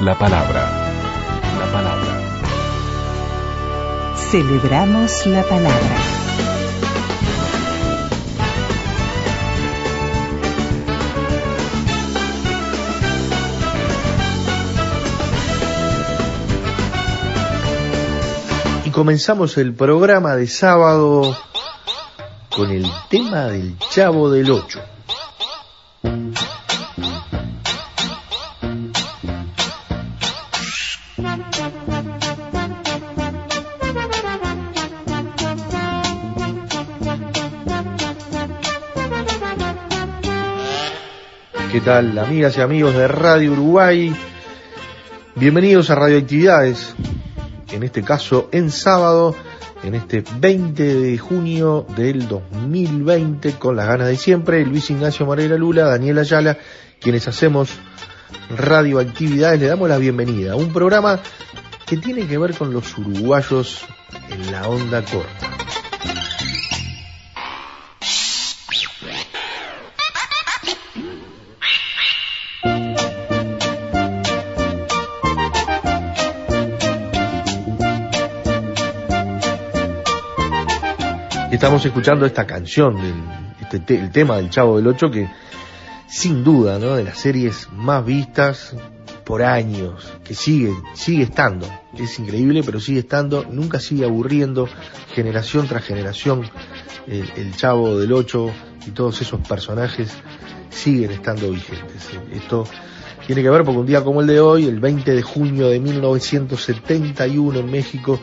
La palabra. La palabra. Celebramos la palabra. Y comenzamos el programa de sábado con el tema del Chavo del Ocho. ¿Qué tal, amigas y amigos de Radio Uruguay? Bienvenidos a Radioactividades, en este caso en sábado, en este 20 de junio del 2020, con las ganas de siempre, Luis Ignacio Moreira Lula, Daniel Ayala, quienes hacemos Radioactividades, le damos la bienvenida a un programa que tiene que ver con los uruguayos en la onda corta. Estamos escuchando esta canción, del, este el tema del Chavo del Ocho, que sin duda, ¿no? De las series más vistas por años, que sigue, sigue estando. Es increíble, pero sigue estando, nunca sigue aburriendo, generación tras generación, el, el Chavo del Ocho y todos esos personajes siguen estando vigentes. Esto tiene que ver porque un día como el de hoy, el 20 de junio de 1971 en México,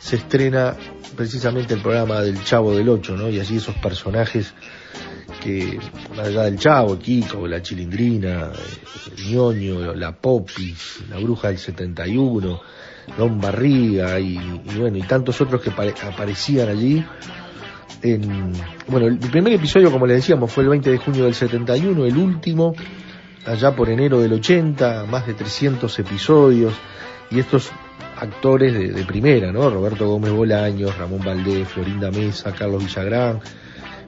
se estrena precisamente el programa del Chavo del Ocho, ¿no? Y allí esos personajes que, más allá del Chavo, Kiko, la Chilindrina, el ñoño, la Popis, la Bruja del 71, Don Barriga y, bueno, y tantos otros que aparecían allí. En, bueno, el primer episodio, como le decíamos, fue el 20 de junio del 71, el último, allá por enero del 80, más de 300 episodios, y estos actores de, primera, ¿no? Roberto Gómez Bolaños, Ramón Valdés, Florinda Mesa, Carlos Villagrán,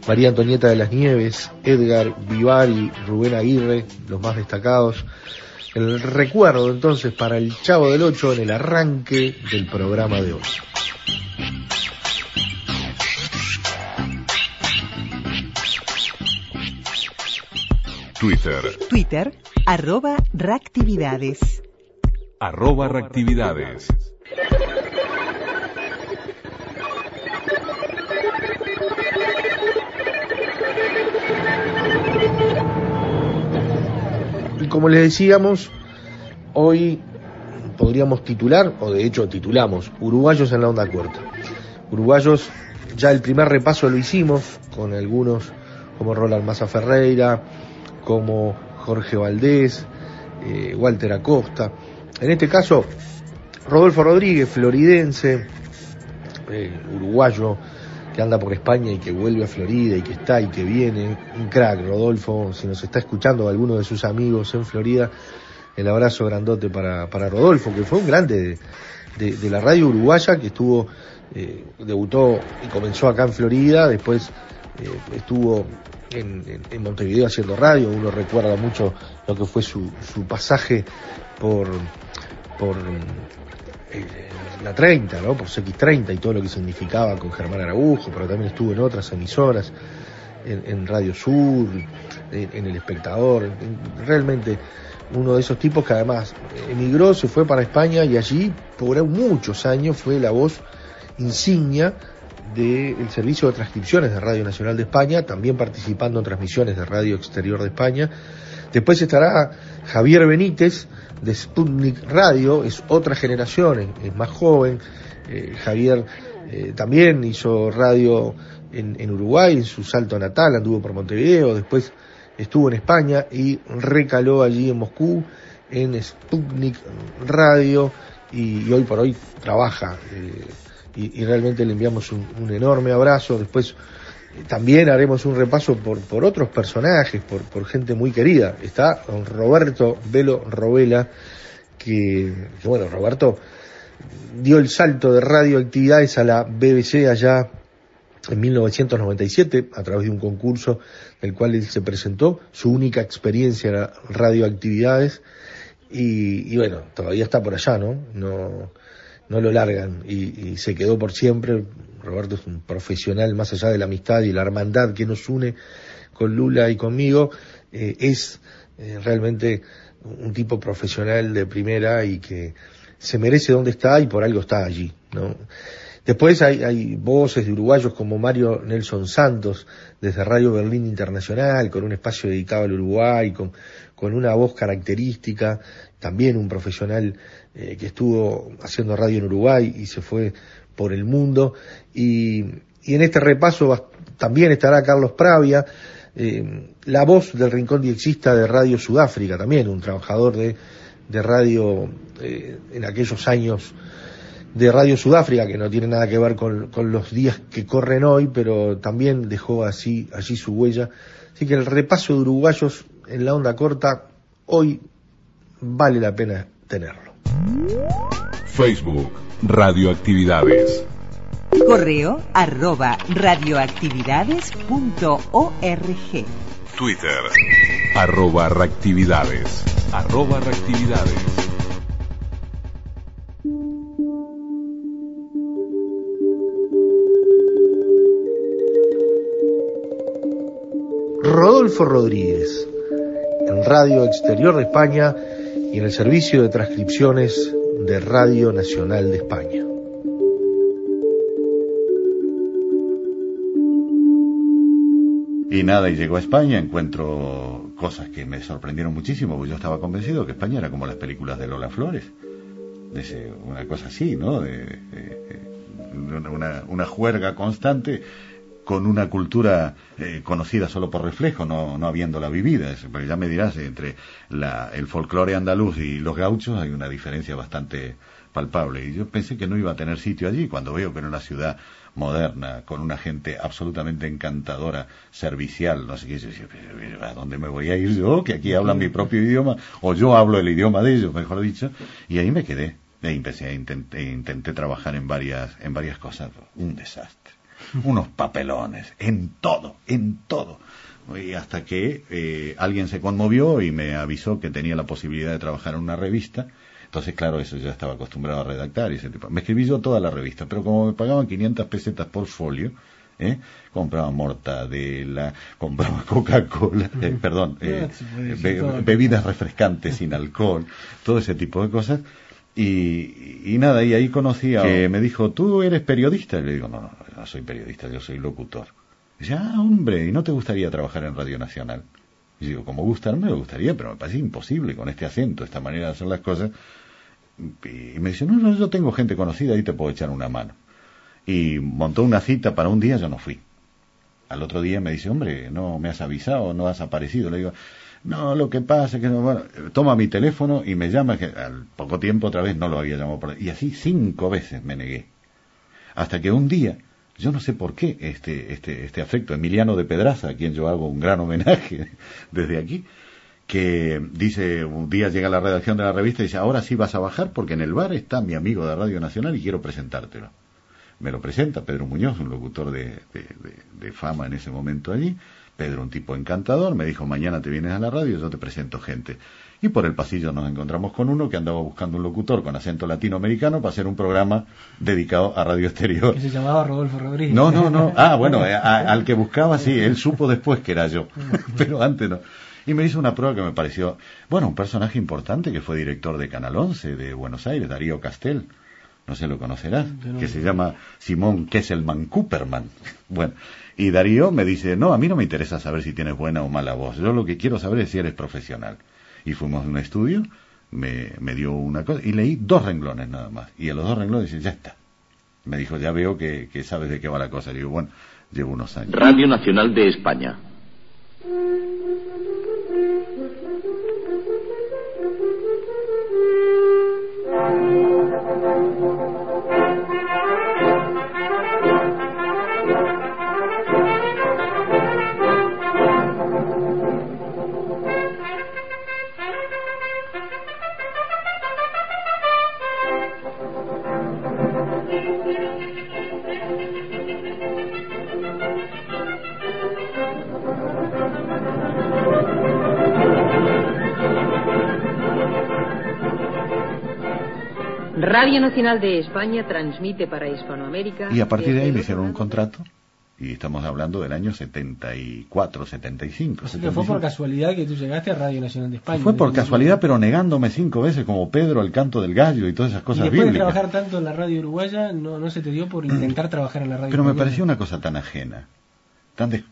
María Antonieta de las Nieves, Edgar Vivari, Rubén Aguirre, los más destacados. El recuerdo entonces para el Chavo del Ocho en el arranque del programa de hoy. Twitter. Twitter, arroba reactividades arroba reactividades. Y como les decíamos, hoy podríamos titular, o de hecho titulamos, Uruguayos en la onda corta. Uruguayos, ya el primer repaso lo hicimos con algunos como Roland Maza Ferreira, como Jorge Valdés, eh, Walter Acosta. En este caso, Rodolfo Rodríguez, floridense, eh, uruguayo, que anda por España y que vuelve a Florida y que está y que viene. Un crack, Rodolfo, si nos está escuchando alguno de sus amigos en Florida, el abrazo grandote para, para Rodolfo, que fue un grande de, la radio uruguaya que estuvo, eh, debutó y comenzó acá en Florida, después eh, estuvo en, Montevideo haciendo radio, uno recuerda mucho lo que fue su, su pasaje por por eh, la 30, ¿no? Por CX30 y todo lo que significaba con Germán Araújo, pero también estuvo en otras emisoras, en, Radio Sur, en, El Espectador, realmente uno de esos tipos que además emigró, se fue para España y allí por muchos años fue la voz insignia del servicio de transcripciones de Radio Nacional de España, también participando en transmisiones de Radio Exterior de España. Después estará Javier Benítez, de Sputnik Radio, es otra generación, es, más joven. Eh, Javier eh, también hizo radio en, Uruguay, en su salto natal, anduvo por Montevideo, después estuvo en España y recaló allí en Moscú en Sputnik Radio y, hoy por hoy trabaja. Eh, y, realmente le enviamos un, enorme abrazo. Después también haremos un repaso por, por otros personajes, por, por gente muy querida. Está don Roberto Velo Robela, que, bueno, Roberto dio el salto de radioactividades a la BBC allá en 1997 a través de un concurso del cual él se presentó, su única experiencia era radioactividades y, bueno, todavía está por allá, ¿no? No, no lo largan y, se quedó por siempre. Roberto es un profesional más allá de la amistad y la hermandad que nos une con Lula y conmigo, eh, es eh, realmente un tipo profesional de primera y que se merece donde está y por algo está allí, ¿no? Después hay, voces de uruguayos como Mario Nelson Santos, desde Radio Berlín Internacional, con un espacio dedicado al Uruguay, con, con una voz característica, también un profesional eh, que estuvo haciendo radio en Uruguay y se fue por el mundo. Y, y en este repaso también estará Carlos Pravia, eh, la voz del Rincón Diexista de Radio Sudáfrica, también un trabajador de, de radio eh, en aquellos años de Radio Sudáfrica, que no tiene nada que ver con, los días que corren hoy, pero también dejó así, allí su huella. Así que el repaso de uruguayos en la onda corta, hoy vale la pena tenerlo. Facebook, Radioactividades. Correo arroba radioactividades.org. Twitter, arroba reactividades. Arroba reactividades. Rodolfo Rodríguez, en Radio Exterior de España y en el servicio de transcripciones de Radio Nacional de España. Y nada, y llegó a España, encuentro cosas que me sorprendieron muchísimo, porque yo estaba convencido que España era como las películas de Lola Flores. Una cosa así, ¿no? De, una, una juerga constante con una cultura eh, conocida solo por reflejo, no, no habiéndola vivida. Porque ya me dirás, entre la, el folclore andaluz y los gauchos hay una diferencia bastante palpable. Y yo pensé que no iba a tener sitio allí, cuando veo que en una ciudad moderna, con una gente absolutamente encantadora, servicial, no sé qué, yo ¿a dónde me voy a ir yo? Que aquí hablan mi propio idioma, o yo hablo el idioma de ellos, mejor dicho, y ahí me quedé. Y empecé intenté, intenté trabajar en varias, en varias cosas. Un desastre unos papelones, en todo, en todo. Y hasta que eh, alguien se conmovió y me avisó que tenía la posibilidad de trabajar en una revista. Entonces, claro, eso ya estaba acostumbrado a redactar y ese tipo. Me escribí yo toda la revista, pero como me pagaban 500 pesetas por folio, ¿eh? compraba mortadela, compraba Coca-Cola, eh, perdón, eh, bebidas refrescantes sin alcohol, todo ese tipo de cosas. Y, y nada, y ahí conocí a... que me dijo, ¿tú eres periodista? Y le digo, no, no, no soy periodista, yo soy locutor. Y dice, ah, hombre, ¿y no te gustaría trabajar en Radio Nacional? Y digo, como gustarme, me gustaría, pero me parece imposible con este acento, esta manera de hacer las cosas. Y me dice, no, no, yo tengo gente conocida, ahí te puedo echar una mano. Y montó una cita para un día, yo no fui. Al otro día me dice, hombre, no me has avisado, no has aparecido. Le digo, no, lo que pasa es que no, bueno, toma mi teléfono y me llama, que al poco tiempo otra vez no lo había llamado por Y así cinco veces me negué. Hasta que un día yo no sé por qué este, este, este afecto, Emiliano de Pedraza, a quien yo hago un gran homenaje desde aquí, que dice, un día llega a la redacción de la revista y dice, ahora sí vas a bajar porque en el bar está mi amigo de Radio Nacional y quiero presentártelo. Me lo presenta Pedro Muñoz, un locutor de, de fama en ese momento allí. Pedro, un tipo encantador, me dijo, mañana te vienes a la radio, yo te presento gente y por el pasillo nos encontramos con uno que andaba buscando un locutor con acento latinoamericano para hacer un programa dedicado a radio exterior. Que se llamaba Rodolfo Rodríguez. No, no, no. Ah, bueno, eh, al que buscaba sí, él supo después que era yo, pero antes no. Y me hizo una prueba que me pareció, bueno, un personaje importante que fue director de Canal 11 de Buenos Aires, Darío Castel. No sé, lo conocerás, que se llama Simón Kesselman Cooperman. Bueno, y Darío me dice, no, a mí no me interesa saber si tienes buena o mala voz, yo lo que quiero saber es si eres profesional y fuimos a un estudio, me, me dio una cosa y leí dos renglones nada más. Y a los dos renglones dice, ya está. Me dijo, ya veo que, que sabes de qué va la cosa. Y digo, bueno, llevo unos años. Radio Nacional de España. Radio Nacional de España transmite para Hispanoamérica. Y a partir de ahí me hicieron un contrato y estamos hablando del año 74, 75. Así que fue por 75. casualidad que tú llegaste a Radio Nacional de España. Fue por casualidad, pero negándome cinco veces como Pedro el canto del gallo y todas esas Y cosas después de bíblicas. trabajar tanto en la radio uruguaya, no, no se te dio por intentar trabajar en la radio Pero me española? pareció una cosa tan ajena, tan des-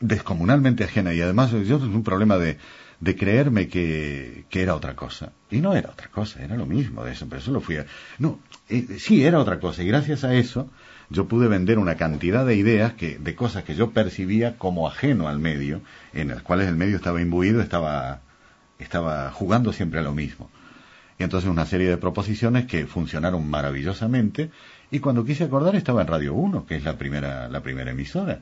descomunalmente ajena y además yo tuve un problema de, de creerme que, que era otra cosa. Y no era otra cosa, era lo mismo de eso, pero eso lo fui a... No, eh, sí era otra cosa y gracias a eso yo pude vender una cantidad de ideas, que, de cosas que yo percibía como ajeno al medio, en las cuales el medio estaba imbuido, estaba, estaba jugando siempre a lo mismo. Y entonces una serie de proposiciones que funcionaron maravillosamente y cuando quise acordar estaba en Radio 1, que es la primera, la primera emisora.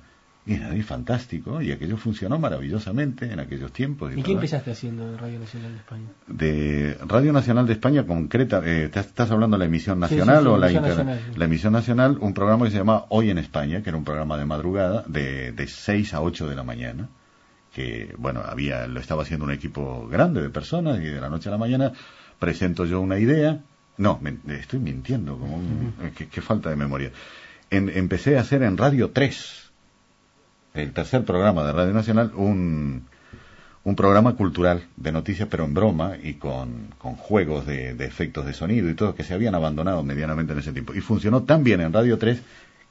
Y era ahí fantástico y aquello funcionó maravillosamente en aquellos tiempos. ¿Y ¿verdad? qué empezaste haciendo en Radio Nacional de España? De Radio Nacional de España concreta, eh, ¿te- ¿estás hablando de la emisión Sí, sí, nacional sí, o la emisión nacional, sí. La emisión nacional, un programa que se llama Hoy en España, que era un programa de madrugada de, de 6 a 8 de la mañana que bueno había lo estaba haciendo un equipo grande de personas y de la noche a la mañana presento yo una idea no me- estoy mintiendo como un, qué, qué falta de memoria En- empecé a hacer en Radio 3 el tercer programa de Radio Nacional un un programa cultural de noticias pero en broma y con, con juegos de, de efectos de sonido y todo que se habían abandonado medianamente en ese tiempo. Y funcionó tan bien en Radio 3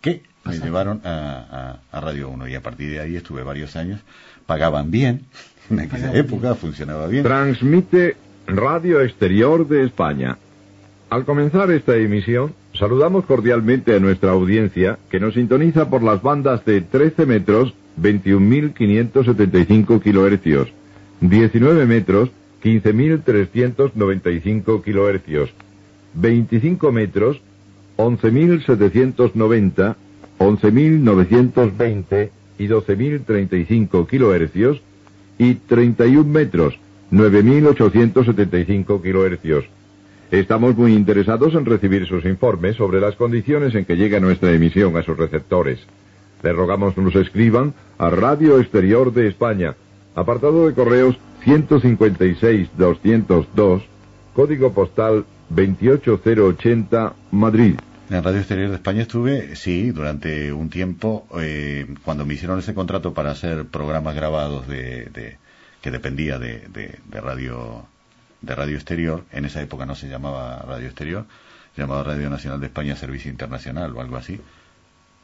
que me llevaron a, a- a Radio 1 y a partir de ahí estuve varios años. Pagaban bien en aquella época funcionaba bien. Transmite Radio Exterior de España. Al comenzar esta emisión, saludamos cordialmente a nuestra audiencia que nos sintoniza por las bandas de 13 metros, 21.575 kilohercios, 19 metros, 15.395 kilohercios, 25 metros, 11.790, 11.920 y 12.035 kilohercios y 31 metros, 9.875 kilohercios. Estamos muy interesados en recibir sus informes sobre las condiciones en que llega nuestra emisión a sus receptores. Les rogamos nos escriban a Radio Exterior de España, apartado de correos 156-202, código postal 28080, Madrid. En Radio Exterior de España estuve, sí, durante un tiempo, eh, cuando me hicieron ese contrato para hacer programas grabados de, de- que dependía de, de- de radio de Radio Exterior, en esa época no se llamaba Radio Exterior, se llamaba Radio Nacional de España Servicio Internacional o algo así.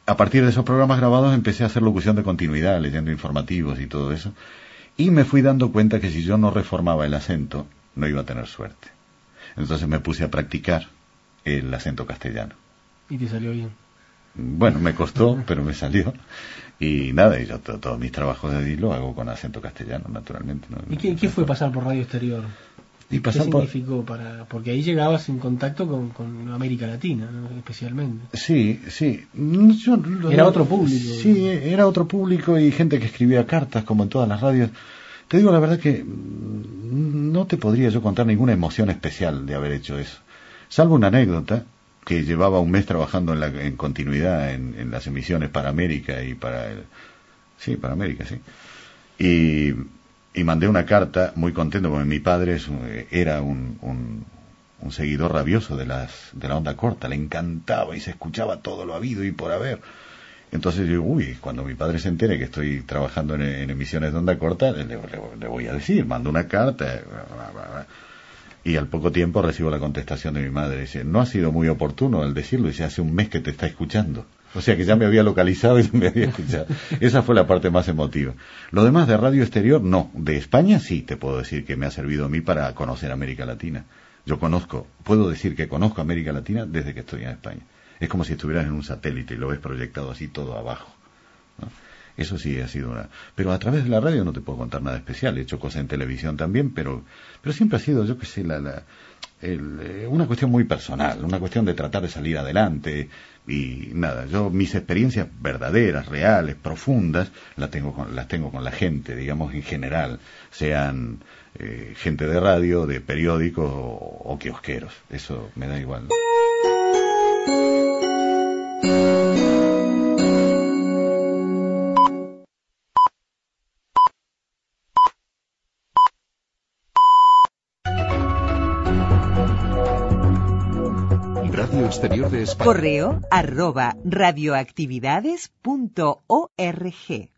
A partir de esos programas grabados empecé a hacer locución de continuidad, leyendo informativos y todo eso, y me fui dando cuenta que si yo no reformaba el acento, no iba a tener suerte. Entonces me puse a practicar el acento castellano. Y te salió bien. Bueno, me costó, pero me salió. Y nada, y yo to- todos mis trabajos de allí lo hago con acento castellano, naturalmente. ¿no? ¿Y qué, qué fue pasar por Radio Exterior? Y ¿Qué pasar por... significó para...? Porque ahí llegabas en contacto con, con América Latina, ¿no? especialmente. Sí, sí. Mm, yo Era otro público. Sí, era otro público y gente que escribía cartas, como en todas las radios. Te digo la verdad que mm, no te podría yo contar ninguna emoción especial de haber hecho eso. Salvo una anécdota que llevaba un mes trabajando en, la, en continuidad en, en las emisiones para América y para el... Sí, para América, sí. Y, y mandé una carta muy contento porque mi padre es era un, un, seguidor rabioso de las de la onda corta, le encantaba y se escuchaba todo lo habido y por haber. Entonces yo uy, cuando mi padre se entere que estoy trabajando en, emisiones de onda corta, le, le- voy a decir, mando una carta. bla. Y al poco tiempo recibo la contestación de mi madre. Dice, no ha sido muy oportuno el decirlo. Dice, hace un mes que te está escuchando. O sea que ya me había localizado y ya me había escuchado. Esa fue la parte más emotiva. Lo demás de Radio Exterior, no. De España sí te puedo decir que me ha servido a mí para conocer América Latina. Yo conozco, puedo decir que conozco América Latina desde que estoy en España. Es como si estuvieras en un satélite y lo ves proyectado así todo abajo. Eso sí ha sido una... Pero a través de la radio no te puedo contar nada especial. He hecho cosas en televisión también, pero, pero siempre ha sido, yo qué sé, la, la, el, eh, una cuestión muy personal, una cuestión de tratar de salir adelante y nada. Yo mis experiencias verdaderas, reales, profundas, las tengo con, las tengo con la gente, digamos en general, sean eh, gente de radio, de periódicos o, o kiosqueros. Eso me da igual. Exterior de España. Correo arroba radioactividades.org.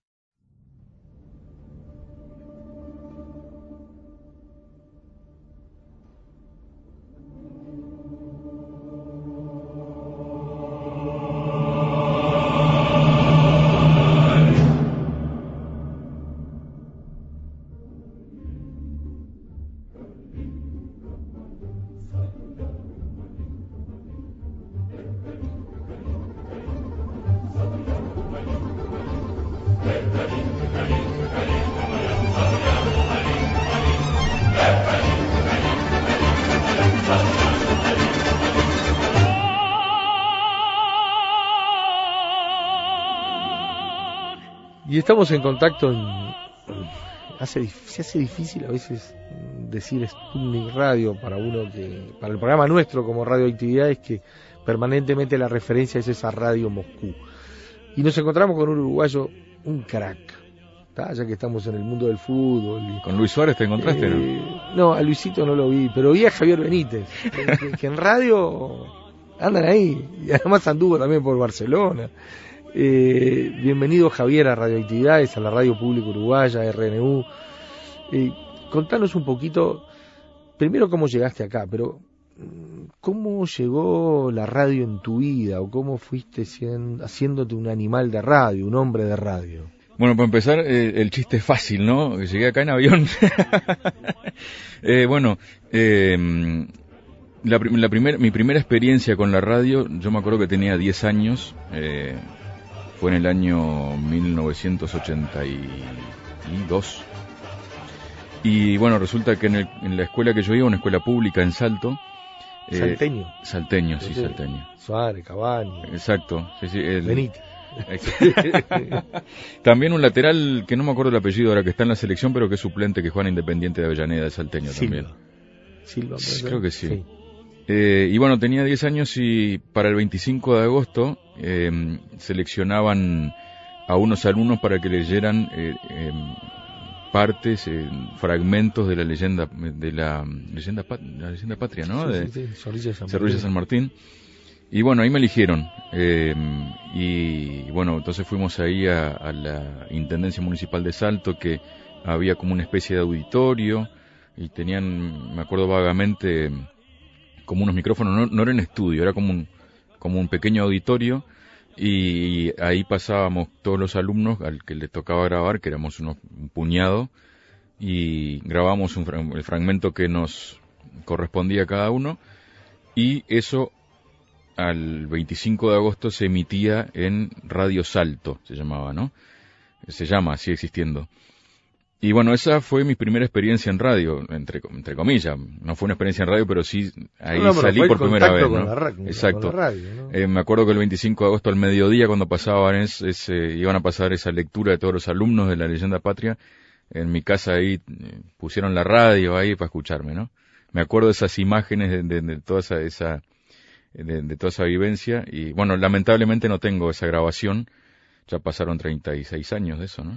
estamos en contacto en... Hace, se hace difícil a veces decir Sputnik Radio para uno que, para el programa nuestro como radioactividades que permanentemente la referencia es esa radio Moscú. Y nos encontramos con un uruguayo, un crack, ¿tá? ya que estamos en el mundo del fútbol. y- ¿Con Luis Suárez te encontraste? no? eh, no, a Luisito no lo vi, pero vi a Javier Benítez, que, que- que en radio andan ahí, y además anduvo también por Barcelona. Eh, bienvenido Javier a Radioactividades, a la Radio Pública Uruguaya, RNU. Eh, contanos un poquito, primero cómo llegaste acá, pero mm, cómo llegó la radio en tu vida o cómo fuiste haciéndote un animal de radio, un hombre de radio. Bueno, para empezar, eh, el chiste es fácil, ¿no? Llegué acá en avión. Bueno, eh, la, mi primera experiencia con la radio, yo me acuerdo que tenía 10 años, fue en el año 1982. Y bueno, resulta que en, el- en la escuela que yo iba, una escuela pública en Salto, eh, Salteño, Salteño, sí, salteño. Suárez, Cavani, Exacto, sí, sí, el- Benítez. También un lateral que no me acuerdo el apellido ahora que está en la selección, pero que es suplente que juega en Independiente de Avellaneda de Salteño Silva. también. Silva, Sí, creo que sí. Eh, y bueno, tenía 10 años y para el 25 de agosto eh, seleccionaban a unos alumnos para que leyeran eh, em, partes, eh, fragmentos de la leyenda de la leyenda, pat- la leyenda patria, ¿no? Sí, de, sí, Zorrilla San Martín. San Martín. Y bueno, ahí me eligieron. eh, y bueno, entonces fuimos ahí a, a la Intendencia Municipal de Salto, que había como una especie de auditorio, y tenían, me acuerdo vagamente, como unos micrófonos, no, no era en estudio, era como un, como un pequeño auditorio, y ahí pasábamos todos los alumnos al que le tocaba grabar, que éramos unos, un puñado, y grabamos un, el fragmento que nos correspondía a cada uno, y eso al 25 de agosto se emitía en Radio Salto, se llamaba, ¿no? Se llama, sigue existiendo. Y bueno, esa fue mi primera experiencia en radio, entre, entre comillas. No fue una experiencia en radio, pero sí ahí No, no, pero salí por primera vez, con ¿no? la ra- con la Exacto. Eh, me acuerdo que el 25 de agosto al mediodía, cuando pasaban es, ese- iban a pasar esa lectura de todos los alumnos de la leyenda patria, en mi casa ahí eh, pusieron la radio ahí para escucharme, ¿no? Me acuerdo de esas imágenes de, de- de toda esa, esa de, de toda esa vivencia y bueno, lamentablemente no tengo esa grabación. Ya pasaron 36 años de eso, ¿no?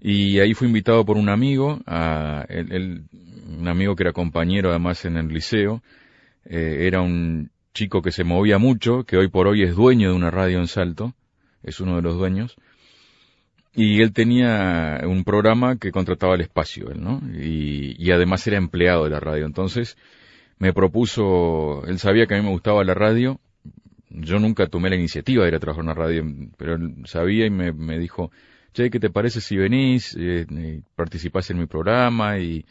Y ahí fui invitado por un amigo, a, él- él- un amigo que era compañero además en el liceo, eh, era un chico que se movía mucho, que hoy por hoy es dueño de una radio en Salto, es uno de los dueños, y él tenía un programa que contrataba el espacio, él, ¿no? Y, y además era empleado de la radio. Entonces me propuso, él sabía que a mí me gustaba la radio, yo nunca tomé la iniciativa de ir a trabajar en una radio, pero él sabía y me, me dijo, che, ¿qué te parece si venís, eh, participás en mi programa y,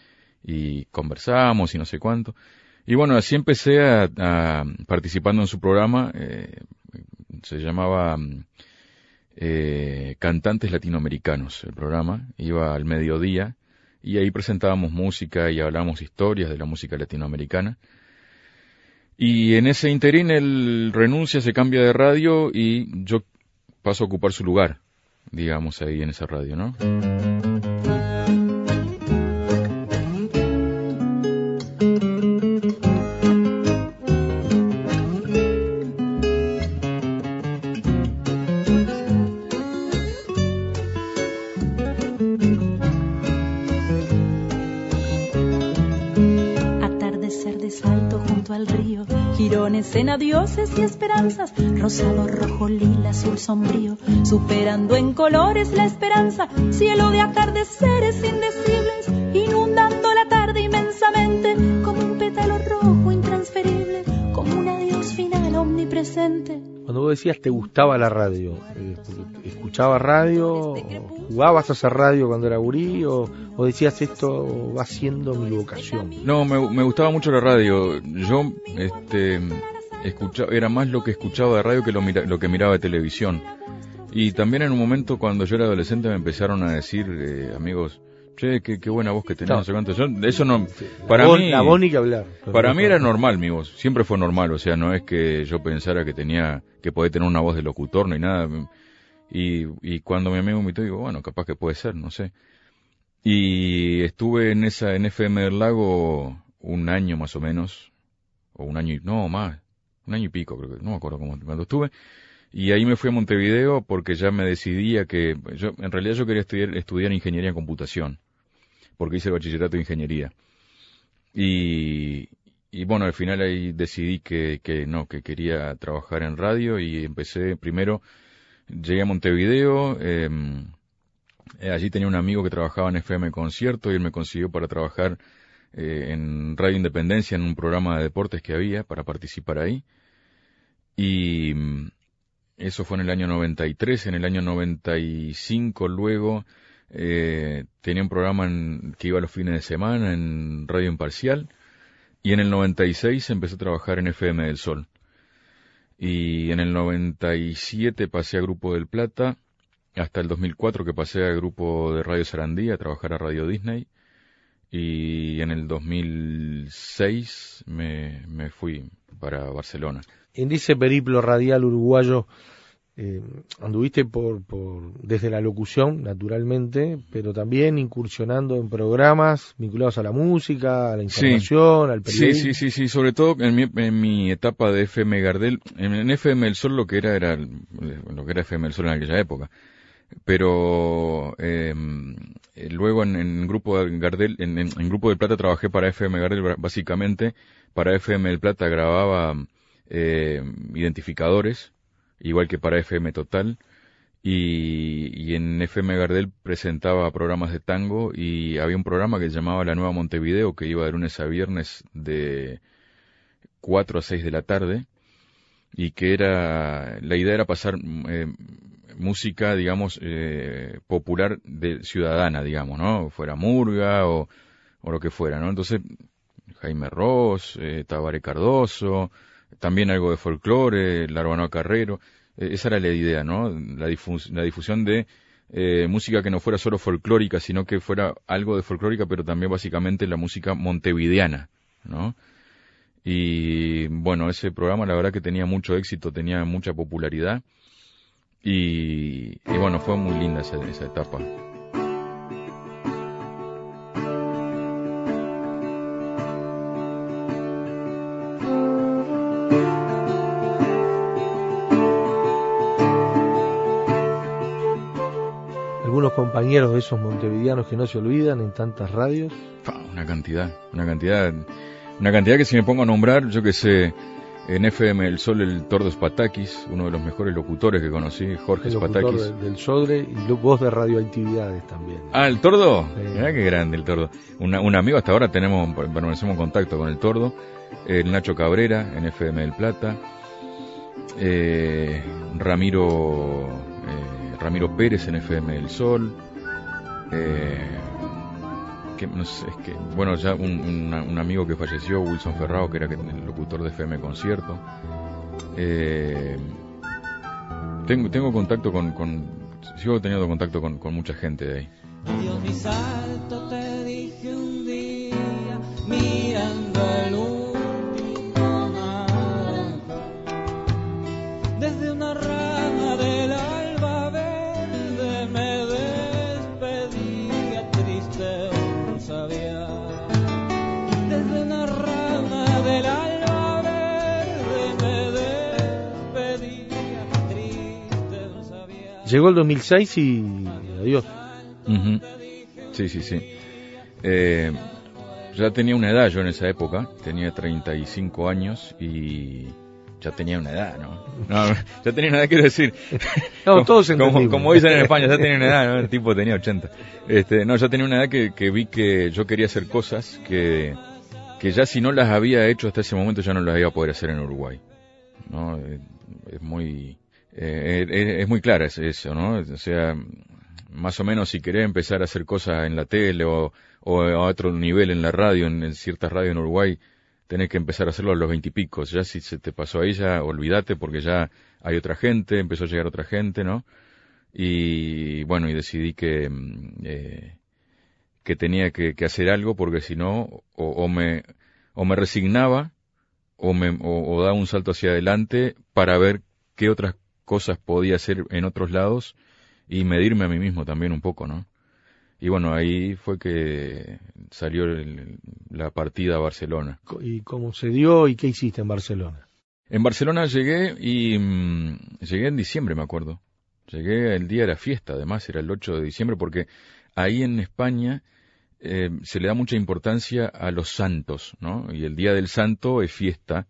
conversamos y no sé cuánto? Y bueno, así empecé a, a- participando en su programa, eh, se llamaba eh, cantantes latinoamericanos, el programa. Iba al mediodía y ahí presentábamos música y hablábamos historias de la música latinoamericana. Y en ese interín él renuncia, se cambia de radio y yo paso a ocupar su lugar, digamos, ahí en esa radio, ¿no? Girones en adioses y esperanzas, rosado, rojo, lila, azul sombrío, superando en colores la esperanza, cielo de atardeceres indecibles, inundando la tarde inmensamente, como un pétalo rojo intransferible, como un adiós final omnipresente. Cuando vos decías te gustaba la radio, eh, ¿escuchabas radio? ¿Jugabas a hacer radio cuando era gurí? ¿O, o decías esto va siendo mi vocación? No, me, gustaba mucho la radio. Yo, este, escuchaba, era más lo que escuchaba de radio que lo, mira- lo que miraba de televisión. Y también en un momento cuando yo era adolescente me empezaron a decir eh, amigos, che, qué, qué buena voz que tenés, No. sé cuánto. Yo, eso no, para la mí, la voz ni que hablar. para mí era normal mi voz, siempre fue normal, o sea, no es que yo pensara que tenía, que podía tener una voz de locutor ni nada. Y, y cuando mi amigo me invitó, digo, bueno, capaz que puede ser, no sé. Y estuve en esa, en FM del Lago un año más o menos, o un año y, no, más, un año y pico, creo que, no me acuerdo cómo, cuando estuve. Y ahí me fui a Montevideo porque ya me decidía que, yo, en realidad yo quería estudiar, estudiar ingeniería en computación, porque hice el bachillerato de ingeniería. Y, y bueno, al final ahí decidí que, que no, que quería trabajar en radio y empecé primero, llegué a Montevideo, eh, eh, allí tenía un amigo que trabajaba en FM Concierto y él me consiguió para trabajar eh, en Radio Independencia en un programa de deportes que había para participar ahí. Y mm, eso fue en el año 93. En el año 95 luego eh, tenía un programa en- que iba los fines de semana en Radio Imparcial. Y en el 96 empecé a trabajar en FM del Sol. Y en el 97 pasé a Grupo del Plata hasta el 2004 que pasé al grupo de Radio Sarandí a trabajar a Radio Disney y en el 2006 me, me fui para Barcelona. En ese periplo radial uruguayo eh, anduviste por, por desde la locución, naturalmente, pero también incursionando en programas vinculados a la música, a la información, al Sí, periodismo. sí, sí, sí, sobre todo en mi, en mi etapa de FM Gardel, en, en FM El Sol lo que era era lo que era FM El Sol en aquella época. Pero eh, eh, luego en, en grupo de Gardel, en, grupo de Plata trabajé para FM Gardel básicamente. Para FM El Plata grababa eh, identificadores, igual que para FM Total. Y, y en FM Gardel presentaba programas de tango y había un programa que se llamaba La Nueva Montevideo que iba de lunes a viernes de 4 a 6 de la tarde y que era la idea era pasar eh, música digamos eh, popular de ciudadana digamos no fuera murga o, o lo que fuera no entonces Jaime Ross eh, Tabaré Cardoso también algo de folclore Larbano Carrero eh, esa era la idea no la, la difusión de eh, música que no fuera solo folclórica sino que fuera algo de folclórica pero también básicamente la música montevideana no y bueno, ese programa la verdad que tenía mucho éxito, tenía mucha popularidad. Y, y bueno, fue muy linda esa, esa etapa. Algunos compañeros de esos montevideanos que no se olvidan en tantas radios. Una cantidad, una cantidad, una cantidad que si me pongo a nombrar, yo que sé, en FM El Sol el Tordo Spatakis, uno de los mejores locutores que conocí, Jorge El locutor Spatakis. de- del Sodre y voz de radioactividades también. Ah, el Tordo. Sí. Mirá qué grande el Tordo. Una- un amigo hasta ahora tenemos, permanecemos en contacto con el Tordo. El Nacho Cabrera en FM del Plata. Eh, Ramiro, Ramiro Pérez en FM del Sol. Eh, es que, bueno, ya un, amigo que falleció, Wilson Ferrao, que era el locutor de FM Concierto. Eh, tengo, contacto con, con, sigo teniendo contacto con, con mucha gente de ahí. Dios mi salto te dije un día, mirando el Llegó el 2006 y adiós. Sí, sí, sí. Eh, ya tenía una edad yo en esa época, tenía 35 años y ya tenía una edad, ¿no? No, ya tenía una edad, quiero decir. No, como, todos como, como dicen en España, ya tenía una edad, ¿no? El tipo tenía 80. Este, no, ya tenía una edad que, que vi que yo quería hacer cosas que, que ya si no las había hecho hasta ese momento ya no las iba a poder hacer en Uruguay. ¿no? Eh, Es muy, eh, es, es muy clara es- eso, ¿no? O sea, más o menos si querés empezar a hacer cosas en la tele o, a otro nivel en la radio, en, ciertas radios en Uruguay, tenés que empezar a hacerlo a los veintipicos. Ya si se te pasó ahí, ya olvídate porque ya hay otra gente, empezó a llegar otra gente, ¿no? Y bueno, y decidí que, mm, eh, que tenía que, que hacer algo porque si no, o, o me, o me resignaba o, me, o, o daba un salto hacia adelante para ver qué otras cosas podía hacer en otros lados y medirme a mí mismo también un poco, ¿no? Y bueno, ahí fue que salió el- la partida a Barcelona. ¿Y cómo se dio y qué hiciste en Barcelona? En Barcelona llegué y mm, llegué en diciembre, me acuerdo. Llegué el día de la fiesta, además, era el 8 de diciembre, porque ahí en España eh, se le da mucha importancia a los santos, ¿no? Y el día del santo es fiesta.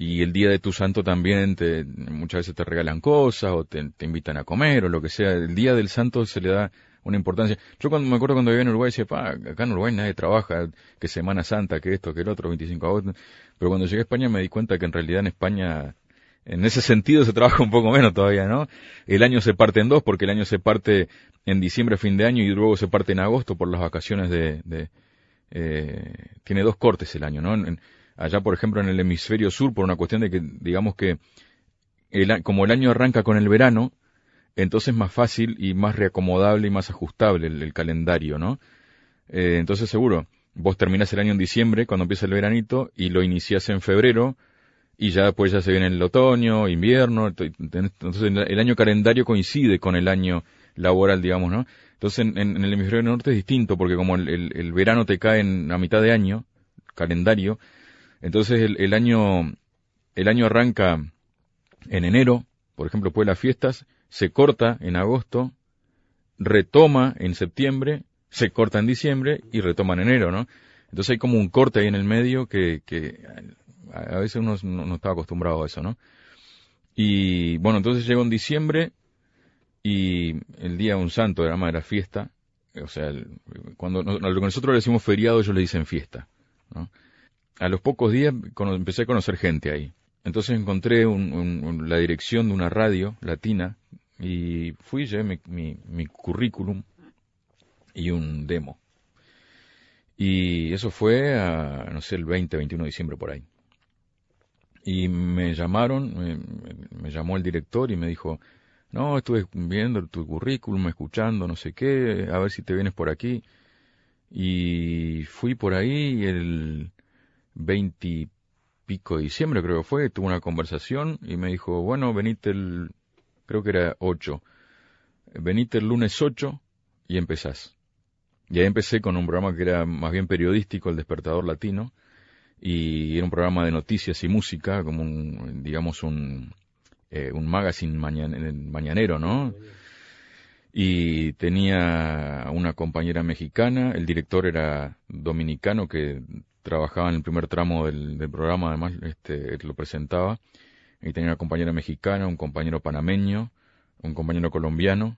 Y el día de tu santo también te, muchas veces te regalan cosas o te, invitan a comer o lo que sea. El día del santo se le da una importancia. Yo cuando me acuerdo cuando vivía en Uruguay decía, pa, acá en Uruguay nadie trabaja, que Semana Santa, que esto, que el otro, 25 de agosto. Pero cuando llegué a España me di cuenta que en realidad en España, en ese sentido se trabaja un poco menos todavía, ¿no? El año se parte en dos porque el año se parte en diciembre, fin de año, y luego se parte en agosto por las vacaciones de, de eh, tiene dos cortes el año, ¿no? En- allá, por ejemplo, en el hemisferio sur, por una cuestión de que, digamos que, el como el año arranca con el verano, entonces es más fácil y más reacomodable y más ajustable el, calendario, ¿no? Eh, entonces seguro, vos terminás el año en diciembre, cuando empieza el veranito, y lo iniciás en febrero, y ya después ya se viene el otoño, invierno, ent- entonces el año calendario coincide con el año laboral, digamos, ¿no? Entonces en, el hemisferio norte es distinto, porque como el, el- verano te cae en, a mitad de año, calendario, entonces el, el año, el año arranca en enero, por ejemplo, después de las fiestas, se corta en agosto, retoma en septiembre, se corta en diciembre y retoma en enero, ¿no? Entonces hay como un corte ahí en el medio que, que a veces uno no, no estaba acostumbrado a eso, ¿no? Y bueno, entonces llegó en diciembre y el día de un santo, además era fiesta, o sea, el- cuando nosotros le decimos feriado, ellos le dicen fiesta, ¿no? A los pocos días empecé a conocer gente ahí. Entonces encontré un- un- la dirección de una radio latina y fui, llevé mi, mi, mi currículum y un demo. Y eso fue, a, no sé, el 20, 21 de diciembre por ahí. Y me llamaron, me, me llamó el director y me dijo, no, estuve viendo tu currículum, escuchando, no sé qué, a ver si te vienes por aquí. Y fui por ahí el 20 y pico de diciembre, creo que fue, tuve una conversación y me dijo, bueno, venite el, creo que era 8, venite el lunes 8 y empezás. Y ahí empecé con un programa que era más bien periodístico, El Despertador Latino, y era un programa de noticias y música, como un, digamos, un, eh, un magazine mañan- mañanero, ¿no? Y tenía una compañera mexicana, el director era dominicano que trabajaba en el primer tramo del, programa, además este, lo presentaba, y tenía una compañera mexicana, un compañero panameño, un compañero colombiano,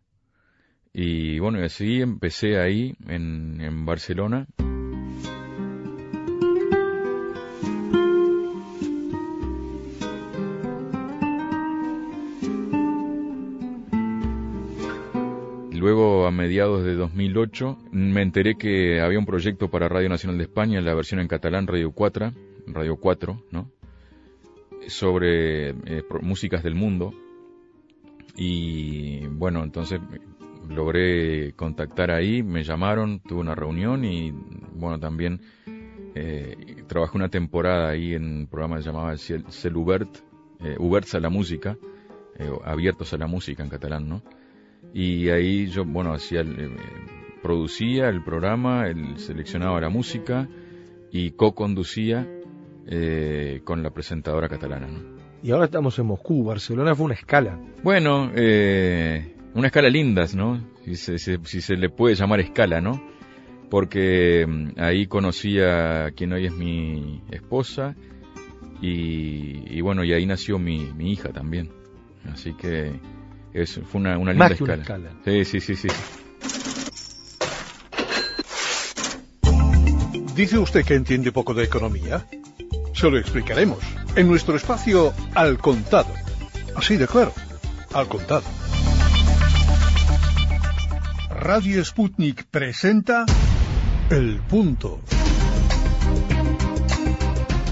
y bueno, y así empecé ahí en, en Barcelona. Luego, a mediados de 2008, me enteré que había un proyecto para Radio Nacional de España, la versión en catalán, Radio 4, Radio 4, ¿no? Sobre eh, músicas del mundo. y bueno, entonces logré contactar ahí, me llamaron, tuve una reunión y bueno, también eh, trabajé una temporada ahí en un programa que se llamaba Celubert, eh, a la música, eh, abiertos a la música en catalán, ¿no? Y ahí yo, bueno, hacía, eh, producía el programa, el, seleccionaba la música y co-conducía eh, con la presentadora catalana, ¿no? Y ahora estamos en Moscú, Barcelona fue una escala. Bueno, eh, una escala lindas, ¿no? Si se, si- si se le puede llamar escala, ¿no? Porque mm, ahí conocí a quien hoy es mi esposa y, y bueno, y ahí nació mi, mi hija también. Así que es, fue una, una linda Más que una escala. escala. Sí, sí, sí, sí. ¿Dice usted que entiende poco de economía? Se lo explicaremos en nuestro espacio Al Contado. Así de claro, Al Contado. Radio Sputnik presenta El Punto.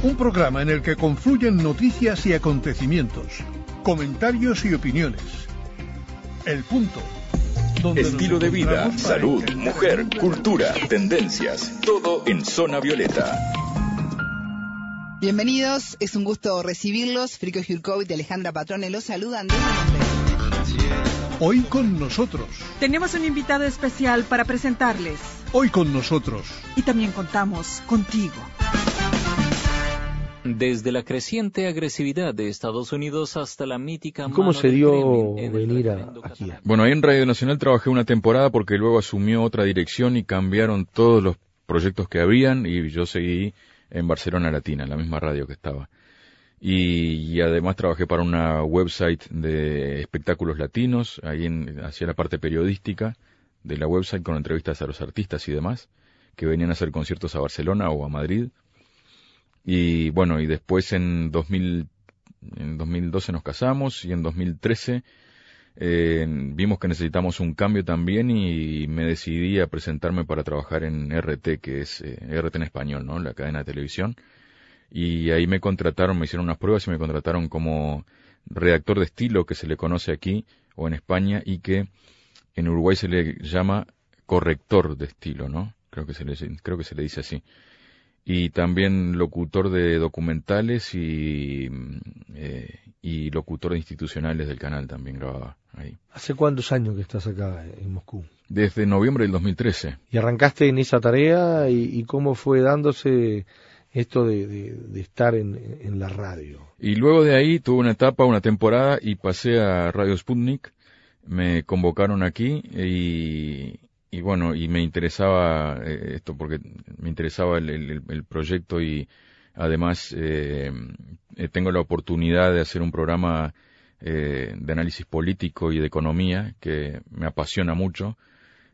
Un programa en el que confluyen noticias y acontecimientos, comentarios y opiniones. El Punto. donde Estilo de vida, salud, mujer, cultura, tendencias, todo en zona violeta. Bienvenidos, es un gusto recibirlos. Frico Jurkovic y Alejandra Patrone los saludan desde. Hoy con nosotros. Tenemos un invitado especial para presentarles Hoy con nosotros. y también contamos contigo. Desde la creciente agresividad de Estados Unidos hasta la mítica ¿Cómo se dio venir a, aquí? Bueno, ahí en Radio Nacional trabajé una temporada porque luego asumió otra dirección y cambiaron todos los proyectos que habían y yo seguí en Barcelona Latina, en la misma radio que estaba. Y, y además trabajé para una website de espectáculos latinos, ahí en, hacía la parte periodística de la website con entrevistas a los artistas y demás, que venían a hacer conciertos a Barcelona o a Madrid. Y bueno, y después en 2000, en 2012 nos casamos y en 2013 eh, vimos que necesitamos un cambio también y me decidí a presentarme para trabajar en RT, que es eh, RT en español, ¿no? La cadena de televisión. Y ahí me contrataron, me hicieron unas pruebas y me contrataron como redactor de estilo que se le conoce aquí o en España y que en Uruguay se le llama corrector de estilo, ¿no? Creo que se le, creo que se le dice así. Y también locutor de documentales y, mm, eh, y locutor de institucionales del canal también grababa ahí. ¿Hace cuántos años que estás acá en Moscú? Desde noviembre del 2013. ¿Y arrancaste en esa tarea y, y cómo fue dándose esto de, de- de estar en, en la radio? Y luego de ahí tuve una etapa, una temporada y pasé a Radio Sputnik. Me convocaron aquí y, y bueno, y me interesaba eh, esto porque me interesaba el, el- proyecto y además eh, eh, tengo la oportunidad de hacer un programa eh, de análisis político y de economía que me apasiona mucho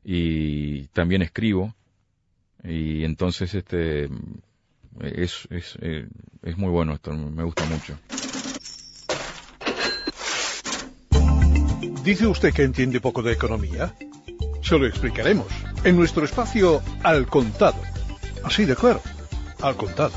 y también escribo y entonces este es, es, eh, es muy bueno esto, me gusta mucho. ¿Dice usted que entiende poco de economía? Se lo explicaremos en nuestro espacio Al Contado. Así de claro, Al Contado.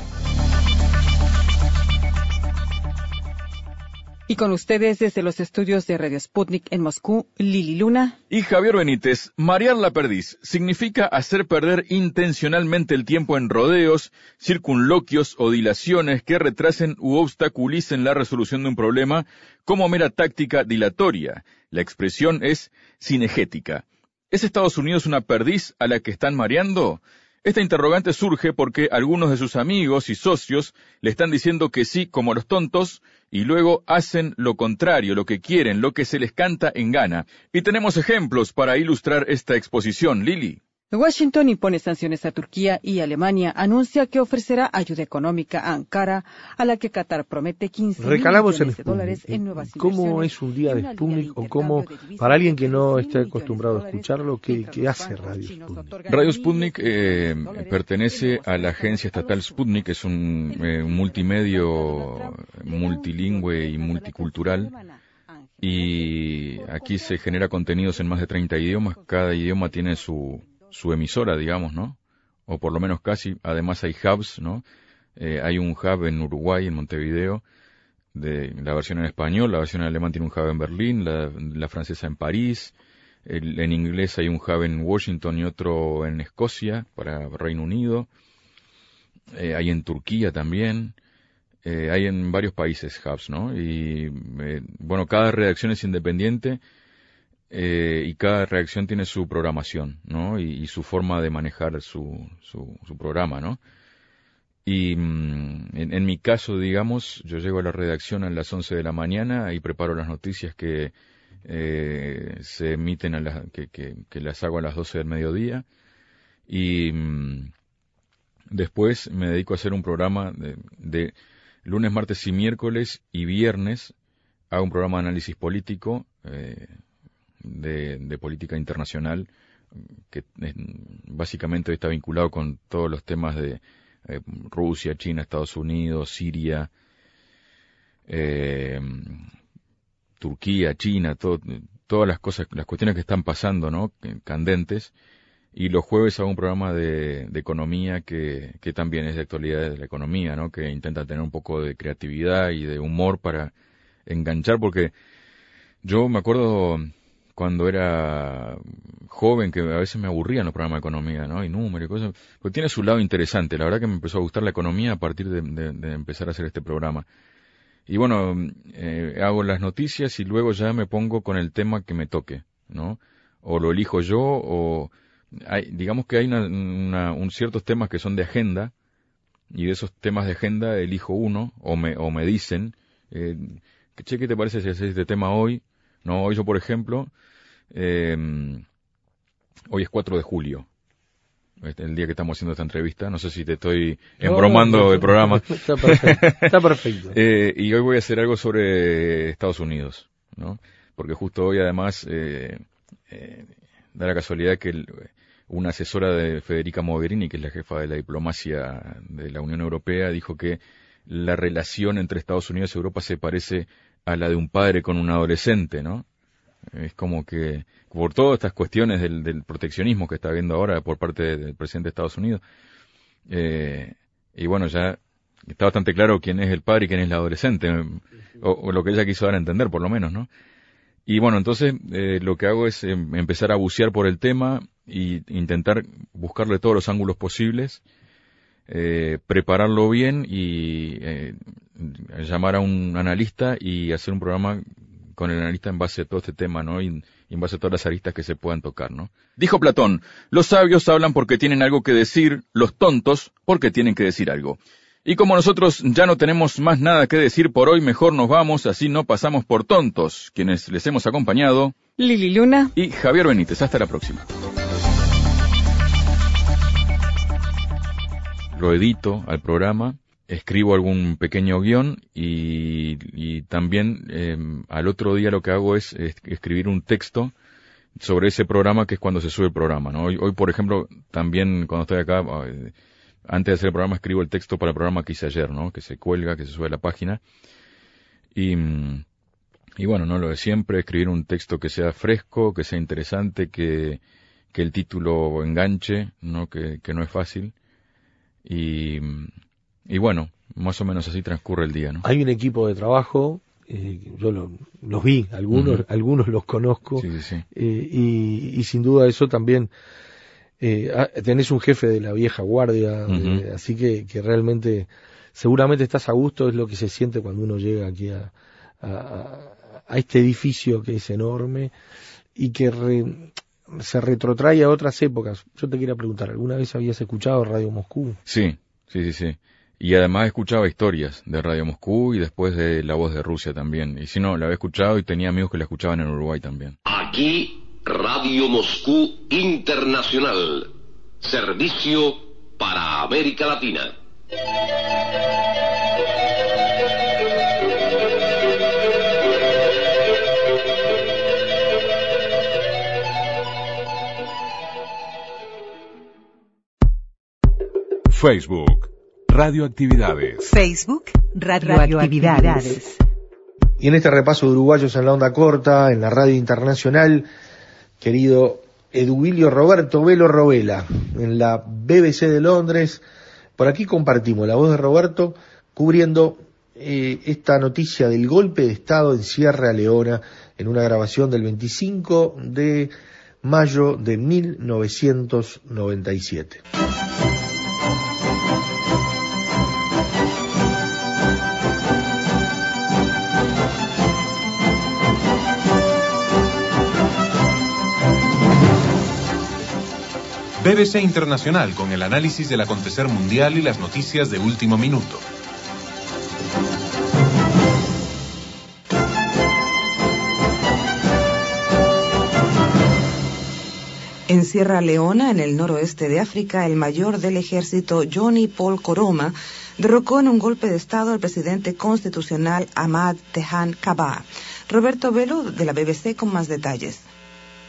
Y con ustedes desde los estudios de Radio Sputnik en Moscú, Lili Luna. Y Javier Benítez, marear la perdiz significa hacer perder intencionalmente el tiempo en rodeos, circunloquios o dilaciones que retrasen u obstaculicen la resolución de un problema como mera táctica dilatoria. La expresión es cinegética. ¿Es Estados Unidos una perdiz a la que están mareando? Esta interrogante surge porque algunos de sus amigos y socios le están diciendo que sí como los tontos y luego hacen lo contrario, lo que quieren, lo que se les canta en gana. Y tenemos ejemplos para ilustrar esta exposición, Lili. Washington impone sanciones a Turquía y Alemania anuncia que ofrecerá ayuda económica a Ankara, a la que Qatar promete 15 mil Recalamos millones de dólares en nuevas ¿Cómo es un día de Sputnik o cómo, para alguien que no está acostumbrado a escucharlo, qué, qué hace Radio Sputnik? Radio Sputnik eh, pertenece a la agencia estatal Sputnik, que es un, eh, un multimedio multilingüe y multicultural. Y aquí se genera contenidos en más de 30 idiomas. Cada idioma tiene su, su emisora, digamos, ¿no? O por lo menos casi. Además hay hubs, ¿no? Eh, hay un hub en Uruguay, en Montevideo, de la versión en español, la versión en alemán tiene un hub en Berlín, la, la francesa en París, en inglés hay un hub en Washington y otro en Escocia para Reino Unido, eh, hay en Turquía también, eh, hay en varios países hubs, ¿no? Y eh, bueno, cada redacción es independiente eh, y cada redacción tiene su programación, ¿no? Y, su forma de manejar su, su, su programa, ¿no? Y mm, en, mi caso, digamos, yo llego a la redacción a las 11 de la mañana y preparo las noticias que eh, se emiten a que, que las hago a las 12 del mediodía. Y mm, después me dedico a hacer un programa de, de lunes, martes y miércoles y viernes. Hago un programa de análisis político, eh, de, política internacional, que eh, básicamente está vinculado con todos los temas de eh, Rusia, China, Estados Unidos, Siria, eh, Turquía, China, todas las cosas, las cuestiones que están pasando, ¿no? Que- Candentes. Y los jueves hago un programa de, de economía que, que también es de actualidad de la economía, ¿no? Que intenta tener un poco de creatividad y de humor para enganchar, porque yo me acuerdo cuando era joven que a veces me aburrían los programas de economía, ¿no? Y números y cosas. Porque tiene su lado interesante. La verdad que me empezó a gustar la economía a partir de, empezar a hacer este programa. Y bueno, eh, hago las noticias y luego ya me pongo con el tema que me toque, ¿no? O lo elijo yo o hay, digamos que hay una, un ciertos temas que son de agenda y de esos temas de agenda elijo uno o me, o me dicen, eh, che, ¿qué te parece si haces este tema hoy? No, hoy yo, por ejemplo, eh, hoy es 4 de julio, este, el día que estamos haciendo esta entrevista. No sé si te estoy No, embromando no, el programa. está perfecto, está perfecto. Eh, y hoy voy a hacer algo sobre Estados Unidos, ¿no? Porque justo hoy, además, eh, eh, da la casualidad que el- una asesora de Federica Mogherini, que es la jefa de la diplomacia de la Unión Europea, dijo que la relación entre Estados Unidos y Europa se parece a la de un padre con un adolescente, ¿no? Es como que, por todas estas cuestiones del, del proteccionismo que está habiendo ahora por parte del presidente de Estados Unidos, eh, y bueno, ya está bastante claro quién es el padre y quién es el adolescente, o, lo que ella quiso dar a entender, por lo menos, ¿no? Y bueno, entonces eh, lo que hago es eh, empezar a bucear por el tema y intentar buscarle todos los ángulos posibles, eh, prepararlo bien y eh, llamar a un analista y hacer un programa con el analista en base a todo este tema, ¿no? Y, y en base a todas las aristas que se puedan tocar, ¿no? Dijo Platón, los sabios hablan porque tienen algo que decir, los tontos porque tienen que decir algo. Y como nosotros ya no tenemos más nada que decir por hoy, mejor nos vamos, así no pasamos por tontos, quienes les hemos acompañado. Lili Luna. Y Javier Benítez. Hasta la próxima. Lo edito al programa, escribo algún pequeño guion y, y también eh, al otro día lo que hago es, es escribir un texto sobre ese programa que es cuando se sube el programa. ¿no? Hoy, hoy, por ejemplo, también cuando estoy acá, eh, antes de hacer el programa escribo el texto para el programa que hice ayer, ¿no? que se cuelga, que se sube a la página. Y, y bueno, no lo de siempre, escribir un texto que sea fresco, que sea interesante, que, que el título enganche, ¿no? Que, que no es fácil. Y, y bueno, más o menos así transcurre el día, ¿no? Hay un equipo de trabajo, eh, yo lo- los vi, algunos, algunos los conozco, Sí, sí, sí. eh, y, y sin duda eso también, eh, ah, tenés un jefe de la vieja guardia, eh, así que, que realmente, seguramente estás a gusto, es lo que se siente cuando uno llega aquí a, a, a este edificio que es enorme y que re- se retrotrae a otras épocas. Yo te quería preguntar, ¿alguna vez habías escuchado Radio Moscú? Sí, sí, sí, sí. Y además escuchaba historias de Radio Moscú y después de La Voz de Rusia también. Y si no, la había escuchado y tenía amigos que la escuchaban en Uruguay también. Aquí, Radio Moscú Internacional. Servicio para América Latina. Facebook, Radioactividades. Facebook, Radioactividades. Y en este repaso de uruguayos en la onda corta, en la radio internacional, querido Edubilio Roberto Velo Robela, en la BBC de Londres, por aquí compartimos la voz de Roberto cubriendo eh, esta noticia del golpe de Estado en Sierra Leona en una grabación del 25 de mayo de 1997. BBC Internacional con el análisis del acontecer mundial y las noticias de último minuto. En Sierra Leona, en el noroeste de África, el mayor del ejército, Johnny Paul Koroma, derrocó en un golpe de Estado al presidente constitucional Ahmad Tehan Kaba. Roberto Velo, de la BBC, con más detalles.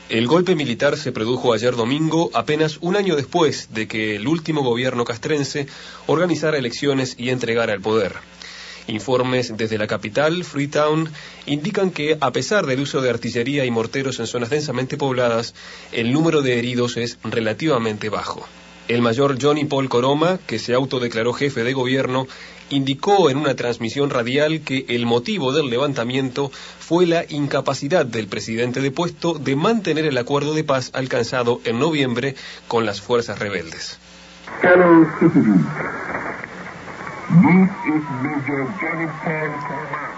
El golpe militar se produjo ayer domingo, apenas un año después de que el último gobierno castrense organizara elecciones y entregara el poder. Informes desde la capital, Freetown, indican que, a pesar del uso de artillería y morteros en zonas densamente pobladas, el número de heridos es relativamente bajo. El mayor Johnny Paul Coroma, que se autodeclaró jefe de gobierno, indicó en una transmisión radial que el motivo del levantamiento fue la incapacidad del presidente de puesto de mantener el acuerdo de paz alcanzado en noviembre con las fuerzas rebeldes.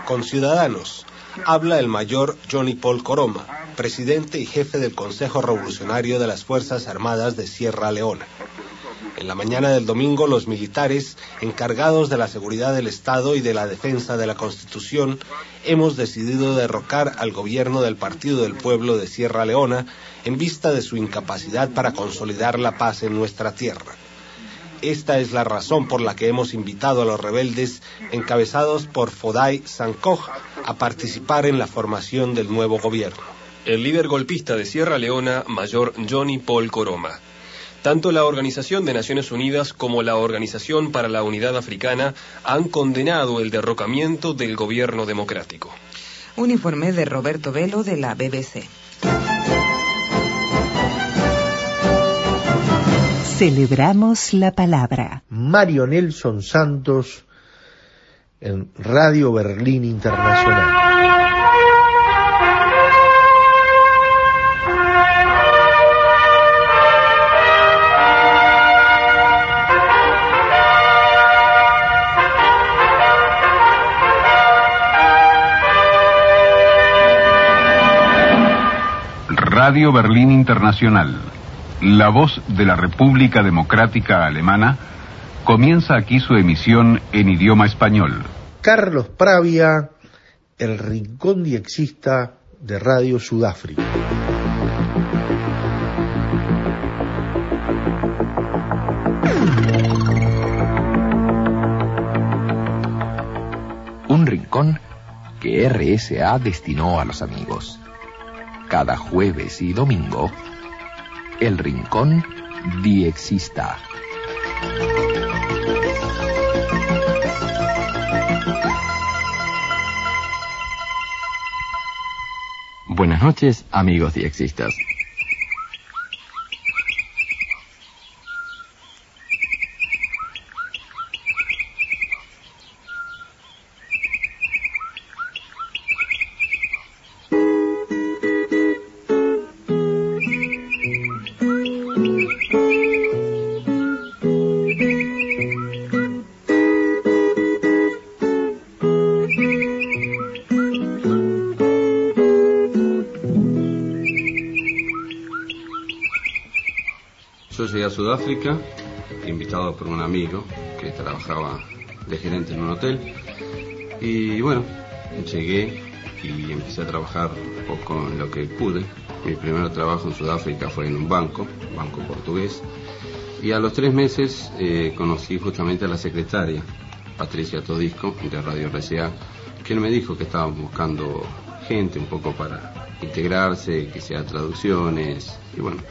Con ciudadanos, habla el mayor Johnny Paul Coroma, presidente y jefe del Consejo Revolucionario de las Fuerzas Armadas de Sierra Leona. En la mañana del domingo, los militares, encargados de la seguridad del Estado y de la defensa de la Constitución, hemos decidido derrocar al gobierno del Partido del Pueblo de Sierra Leona en vista de su incapacidad para consolidar la paz en nuestra tierra. Esta es la razón por la que hemos invitado a los rebeldes, encabezados por Fodai Sankoj, a participar en la formación del nuevo gobierno. El líder golpista de Sierra Leona, mayor Johnny Paul Coroma. Tanto la Organización de Naciones Unidas como la Organización para la Unidad Africana han condenado el derrocamiento del gobierno democrático. Un informe de Roberto Velo de la BBC. Celebramos la palabra. Mario Nelson Santos en Radio Berlín Internacional. Radio Berlín Internacional, la voz de la República Democrática Alemana, comienza aquí su emisión en idioma español. Carlos Pravia, el rincón diexista de Radio Sudáfrica. Un rincón que RSA destinó a los amigos. Cada jueves y domingo, El Rincón Diexista. Buenas noches, amigos diexistas. Llegué a Sudáfrica, invitado por un amigo que trabajaba de gerente en un hotel. Y bueno, llegué y empecé a trabajar un poco en lo que pude. Mi primer trabajo en Sudáfrica fue en un banco, banco portugués. Y a los tres meses eh, conocí justamente a la secretaria, Patricia Todisco, de Radio RCA, que me dijo que estaban buscando gente un poco para integrarse, que sea traducciones. Y bueno,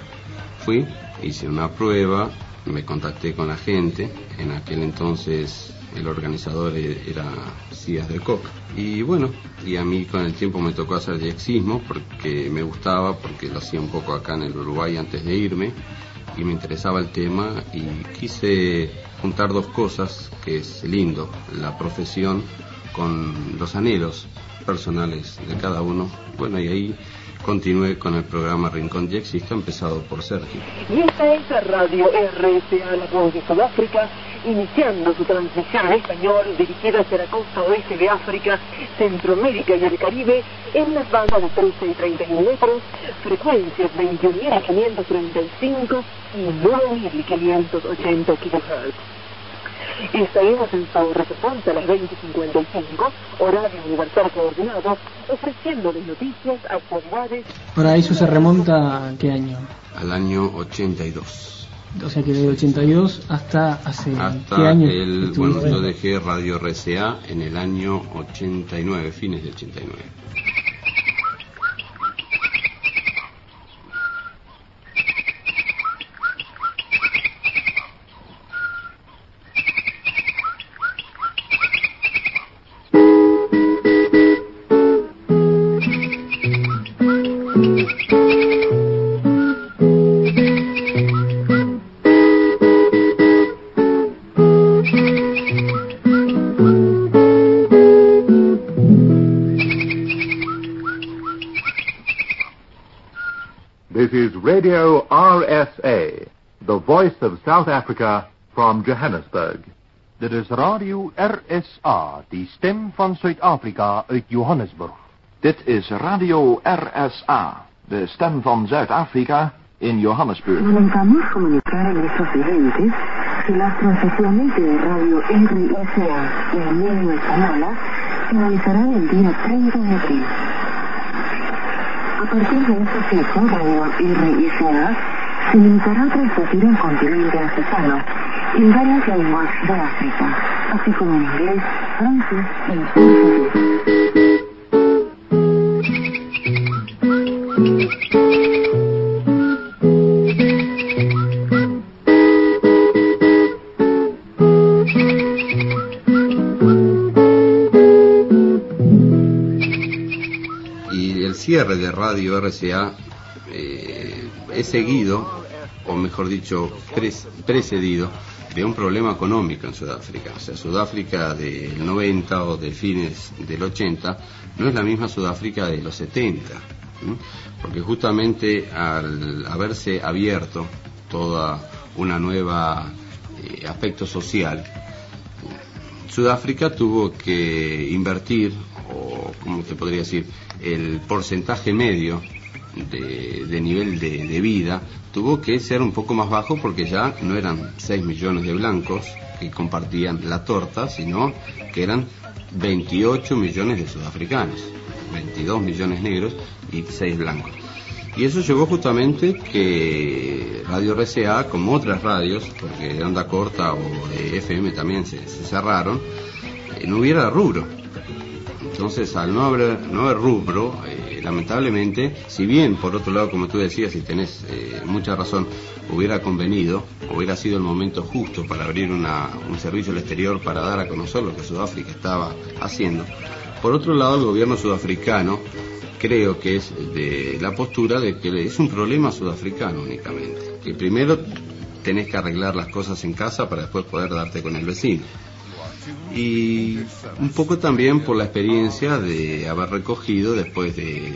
fui, hice una prueba, me contacté con la gente, en aquel entonces el organizador e- era Cías del Coq. Y bueno, y a mí con el tiempo me tocó hacer diexismo porque me gustaba, porque lo hacía un poco acá en el Uruguay antes de irme y me interesaba el tema y quise juntar dos cosas que es lindo, la profesión con los anhelos personales de cada uno. Bueno, y ahí continué con el programa Rincón Ya Existo, empezado por Sergio. Y esta es la radio RSA, la voz de Sudáfrica, iniciando su transmisión en español dirigida hacia la costa oeste de África, Centroamérica y el Caribe en las bandas de 13 y 31 metros, frecuencias 21.535 y 9.580 kHz. Estaremos en resonancia a las 20.55, horario universal coordinado, ofreciéndoles noticias, actualidades. Ahora, ¿eso se remonta a qué año? Al año 82. O sea que desde 82 hasta hace Hasta qué año el, bueno, yo dejé Radio RCA en el año 89, fines de 89. Voice of South Africa from Johannesburg. Dit is Radio RSA, die stem van Zuid-Afrika uit Johannesburg. Dit is Radio RSA, de stem van Zuid-Afrika in Johannesburg. A de radio RSA el día 30 de abril. A partir de esta fecha, Radio RSA se limitará a transmitir el continente africano en varias lenguas de África, así como en inglés, francés y español. Y el cierre de Radio RCA eh, es seguido, mejor dicho, precedido de un problema económico en Sudáfrica. O sea, Sudáfrica del 90 o de fines del 80 no es la misma Sudáfrica de los 70. ¿m? Porque justamente al haberse abierto toda una nueva eh, aspecto social, Sudáfrica tuvo que invertir, o como te podría decir, el porcentaje medio de, nivel de, vida tuvo que ser un poco más bajo porque ya no eran 6 millones de blancos que compartían la torta, sino que eran 28 millones de sudafricanos, 22 millones negros y 6 blancos. Y eso llevó justamente que Radio RCA, como otras radios, porque de onda corta o de FM también se, se cerraron, eh, no hubiera rubro. Entonces, al no haber, no haber rubro, eh, lamentablemente, si bien, por otro lado, como tú decías, y tenés eh, mucha razón, hubiera convenido, hubiera sido el momento justo para abrir una- un servicio al exterior para dar a conocer lo que Sudáfrica estaba haciendo. Por otro lado, el gobierno sudafricano creo que es de la postura de que es un problema sudafricano únicamente. Que primero tenés que arreglar las cosas en casa para después poder darte con el vecino. Y un poco también por la experiencia de haber recogido después de,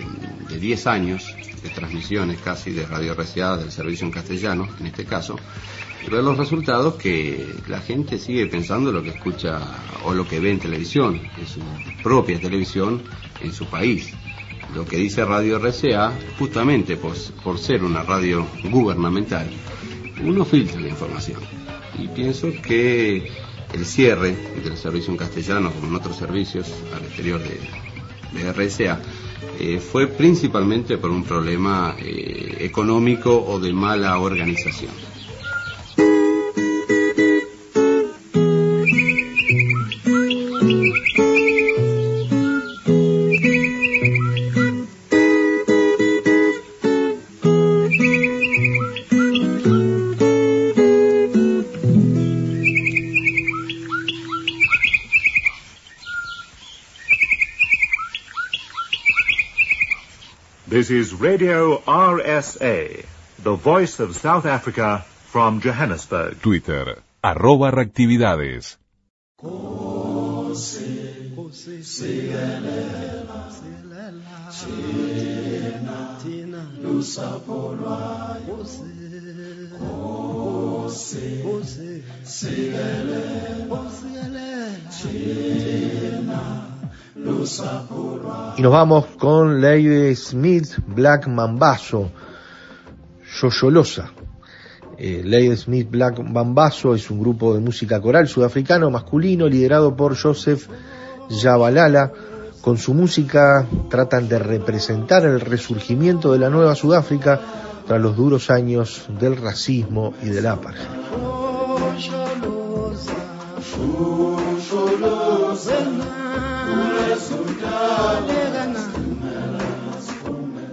de 10 años de transmisiones casi de Radio RCA del servicio en castellano, en este caso, ver los resultados que la gente sigue pensando lo que escucha o lo que ve en televisión, en su propia televisión, en su país. Lo que dice Radio RCA, justamente por, por ser una radio gubernamental, uno filtra la información. Y pienso que el cierre del servicio en castellano, como en otros servicios al exterior de, de RCA, eh, fue principalmente por un problema eh, económico o de mala organización. Radio RSA, the voice of South Africa from Johannesburg. Twitter, arroba reactividades. Y nos vamos con Lady Smith Black Mambazo, Yoyolosa. Eh, Lady Smith Black Mambazo es un grupo de música coral sudafricano masculino liderado por Joseph Yabalala. Con su música tratan de representar el resurgimiento de la nueva Sudáfrica tras los duros años del racismo y del apartheid.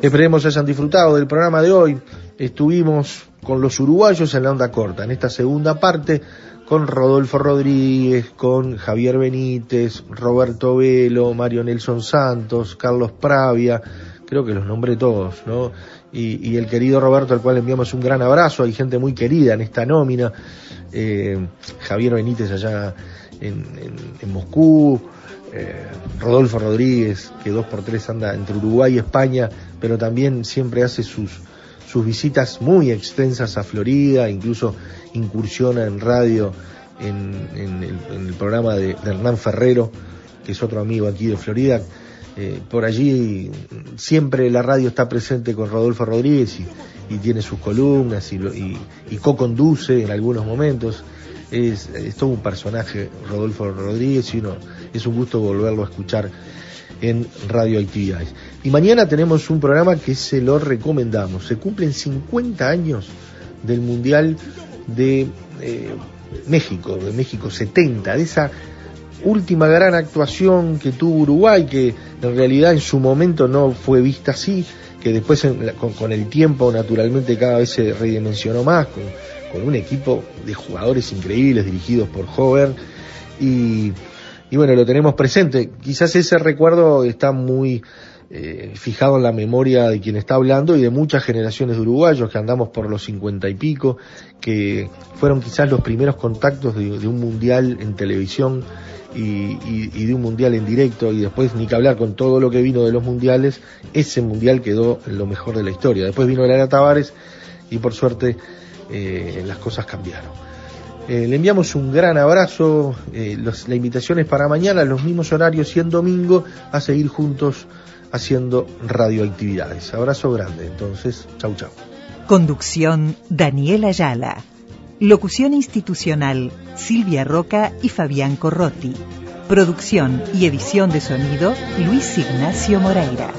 Esperemos hayan disfrutado del programa de hoy. Estuvimos con los uruguayos en la onda corta, en esta segunda parte, con Rodolfo Rodríguez, con Javier Benítez, Roberto Velo, Mario Nelson Santos, Carlos Pravia, creo que los nombré todos, ¿no? Y, el querido Roberto, al cual enviamos un gran abrazo, hay gente muy querida en esta nómina, eh, Javier Benítez allá en Moscú, eh, Rodolfo Rodríguez, que dos por tres anda entre Uruguay y España, pero también siempre hace sus, sus visitas muy extensas a Florida, incluso incursiona en radio en, en, el, programa de, Hernán Ferrero, que es otro amigo aquí de Florida. Eh, por allí siempre la radio está presente con Rodolfo Rodríguez y, y tiene sus columnas y, y, y co-conduce en algunos momentos. Es, es, todo un personaje Rodolfo Rodríguez y uno, es un gusto volverlo a escuchar en radioactividades. Y mañana tenemos un programa que se lo recomendamos. Se cumplen 50 años del Mundial de eh, México, de México 70, de esa última gran actuación que tuvo Uruguay, que en realidad en su momento no fue vista así, que después con, el tiempo naturalmente cada vez se redimensionó más, con, con un equipo de jugadores increíbles dirigidos por Hover y, y bueno, lo tenemos presente. Quizás ese recuerdo está muy eh, fijado en la memoria de quien está hablando y de muchas generaciones de uruguayos que andamos por los cincuenta y pico, que fueron quizás los primeros contactos de, un mundial en televisión y, de un mundial en directo y después ni que hablar con todo lo que vino de los mundiales, ese mundial quedó lo mejor de la historia. Después vino Lara Tavares y por suerte eh, las cosas cambiaron. Eh, le enviamos un gran abrazo, eh, la invitación es para mañana, los mismos horarios y en domingo, a seguir juntos haciendo radioactividades. Abrazo grande, entonces, chau chau. Conducción, Daniel Ayala. Locución institucional, Silvia Roca y Fabián Corrotti. Producción y edición de sonido, Luis Ignacio Moreira.